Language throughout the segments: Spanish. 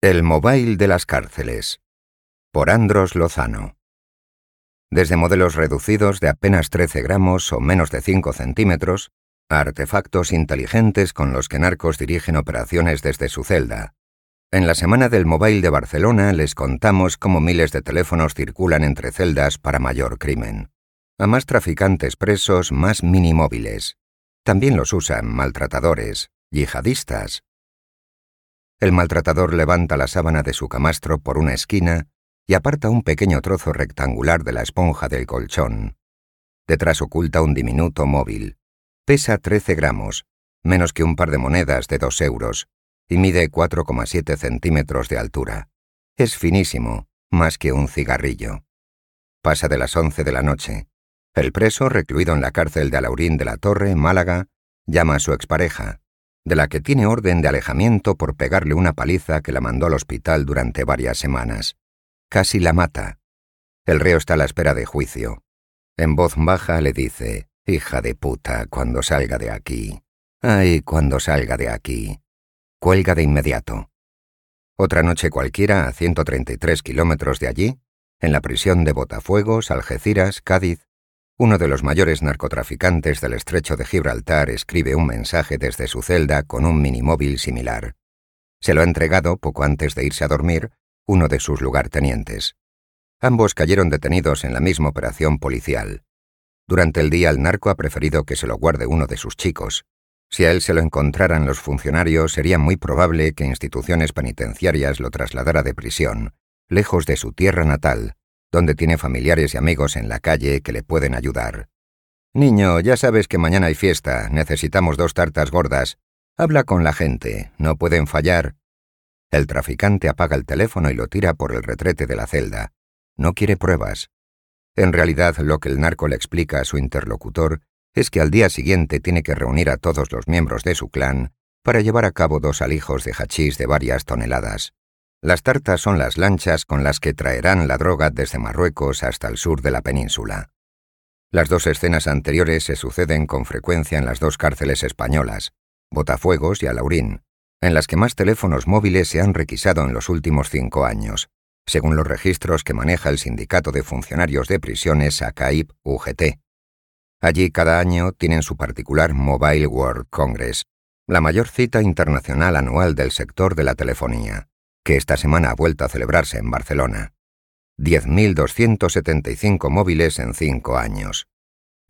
El Mobile de las cárceles. Por Andros Lozano. Desde modelos reducidos de apenas 13 gramos o menos de 5 centímetros, a artefactos inteligentes con los que narcos dirigen operaciones desde su celda. En la semana del Mobile de Barcelona les contamos cómo miles de teléfonos circulan entre celdas para mayor crimen. A más traficantes presos, más minimóviles. También los usan maltratadores, yihadistas, el maltratador levanta la sábana de su camastro por una esquina y aparta un pequeño trozo rectangular de la esponja del colchón. Detrás oculta un diminuto móvil. Pesa 13 gramos, menos que un par de monedas de dos euros, y mide 4,7 centímetros de altura. Es finísimo, más que un cigarrillo. Pasa de las 11 de la noche. El preso, recluido en la cárcel de Alaurín de la Torre, Málaga, llama a su expareja, de la que tiene orden de alejamiento por pegarle una paliza que la mandó al hospital durante varias semanas. Casi la mata. El reo está a la espera de juicio. En voz baja le dice, Hija de puta, cuando salga de aquí. Ay, cuando salga de aquí. Cuelga de inmediato. Otra noche cualquiera, a 133 kilómetros de allí, en la prisión de Botafuegos, Algeciras, Cádiz, uno de los mayores narcotraficantes del estrecho de Gibraltar escribe un mensaje desde su celda con un minimóvil similar. Se lo ha entregado, poco antes de irse a dormir, uno de sus lugartenientes. Ambos cayeron detenidos en la misma operación policial. Durante el día el narco ha preferido que se lo guarde uno de sus chicos. Si a él se lo encontraran los funcionarios, sería muy probable que instituciones penitenciarias lo trasladara de prisión, lejos de su tierra natal, donde tiene familiares y amigos en la calle que le pueden ayudar. Niño, ya sabes que mañana hay fiesta, necesitamos dos tartas gordas. Habla con la gente, no pueden fallar. El traficante apaga el teléfono y lo tira por el retrete de la celda. No quiere pruebas. En realidad, lo que el narco le explica a su interlocutor es que al día siguiente tiene que reunir a todos los miembros de su clan para llevar a cabo dos alijos de hachís de varias toneladas. Las tartas son las lanchas con las que traerán la droga desde Marruecos hasta el sur de la península. Las dos escenas anteriores se suceden con frecuencia en las dos cárceles españolas, Botafuegos y Alaurín, en las que más teléfonos móviles se han requisado en los últimos cinco años, según los registros que maneja el Sindicato de Funcionarios de Prisiones ACAIP UGT. Allí cada año tienen su particular Mobile World Congress, la mayor cita internacional anual del sector de la telefonía que esta semana ha vuelto a celebrarse en Barcelona. 10.275 móviles en cinco años.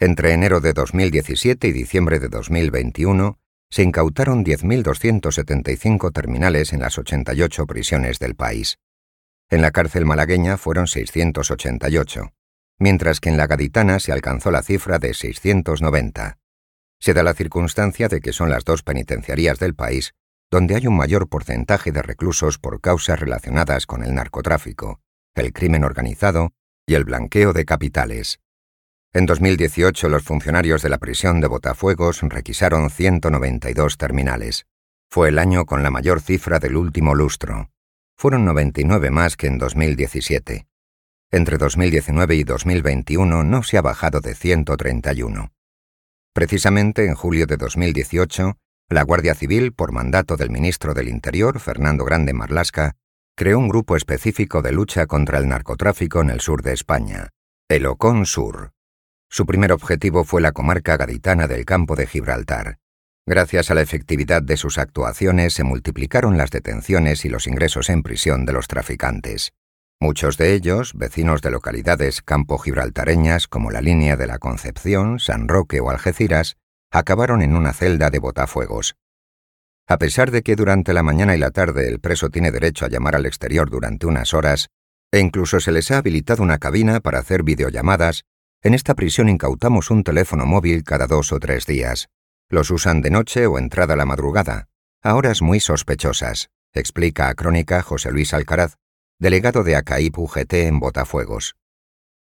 Entre enero de 2017 y diciembre de 2021, se incautaron 10.275 terminales en las 88 prisiones del país. En la cárcel malagueña fueron 688, mientras que en la gaditana se alcanzó la cifra de 690. Se da la circunstancia de que son las dos penitenciarías del país donde hay un mayor porcentaje de reclusos por causas relacionadas con el narcotráfico, el crimen organizado y el blanqueo de capitales. En 2018 los funcionarios de la prisión de Botafuegos requisaron 192 terminales. Fue el año con la mayor cifra del último lustro. Fueron 99 más que en 2017. Entre 2019 y 2021 no se ha bajado de 131. Precisamente en julio de 2018, la Guardia Civil, por mandato del ministro del Interior, Fernando Grande Marlasca, creó un grupo específico de lucha contra el narcotráfico en el sur de España, el Ocon Sur. Su primer objetivo fue la comarca gaditana del campo de Gibraltar. Gracias a la efectividad de sus actuaciones se multiplicaron las detenciones y los ingresos en prisión de los traficantes. Muchos de ellos, vecinos de localidades campo gibraltareñas como la línea de la Concepción, San Roque o Algeciras, acabaron en una celda de botafuegos. A pesar de que durante la mañana y la tarde el preso tiene derecho a llamar al exterior durante unas horas, e incluso se les ha habilitado una cabina para hacer videollamadas, en esta prisión incautamos un teléfono móvil cada dos o tres días. Los usan de noche o entrada a la madrugada, a horas muy sospechosas, explica a Crónica José Luis Alcaraz, delegado de ACAIP UGT en Botafuegos.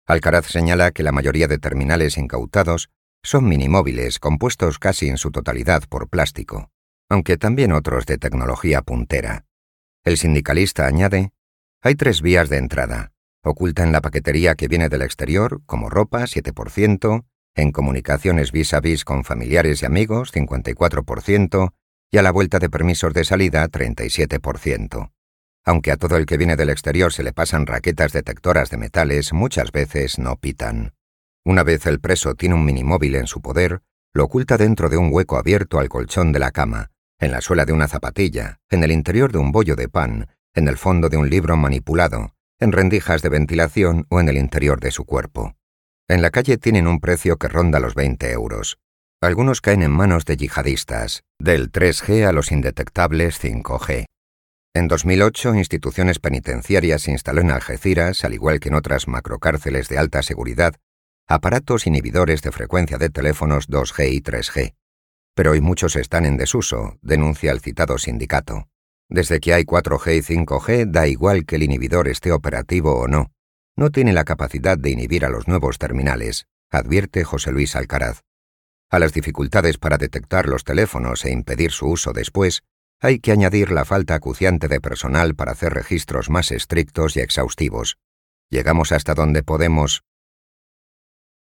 Alcaraz señala que la mayoría de terminales incautados son minimóviles compuestos casi en su totalidad por plástico, aunque también otros de tecnología puntera. El sindicalista añade, hay tres vías de entrada. Oculta en la paquetería que viene del exterior, como ropa, 7%, en comunicaciones vis a vis con familiares y amigos, 54%, y a la vuelta de permisos de salida, 37%. aunque a todo el que viene del exterior se le pasan raquetas detectoras de metales, muchas veces no pitan. Una vez el preso tiene un minimóvil en su poder, lo oculta dentro de un hueco abierto al colchón de la cama, en la suela de una zapatilla, en el interior de un bollo de pan, en el fondo de un libro manipulado, en rendijas de ventilación o en el interior de su cuerpo. En la calle tienen un precio que ronda los 20 euros. Algunos caen en manos de yihadistas, del 3G a los indetectables 5G. En 2008, instituciones penitenciarias instaló en Algeciras, al igual que en otras macrocárceles de alta seguridad, aparatos inhibidores de frecuencia de teléfonos 2G y 3G. Pero hoy muchos están en desuso, denuncia el citado sindicato. Desde que hay 4G y 5G, da igual que el inhibidor esté operativo o no. No tiene la capacidad de inhibir a los nuevos terminales, advierte José Luis Alcaraz. A las dificultades para detectar los teléfonos e impedir su uso después, hay que añadir la falta acuciante de personal para hacer registros más estrictos y exhaustivos. Llegamos hasta donde podemos,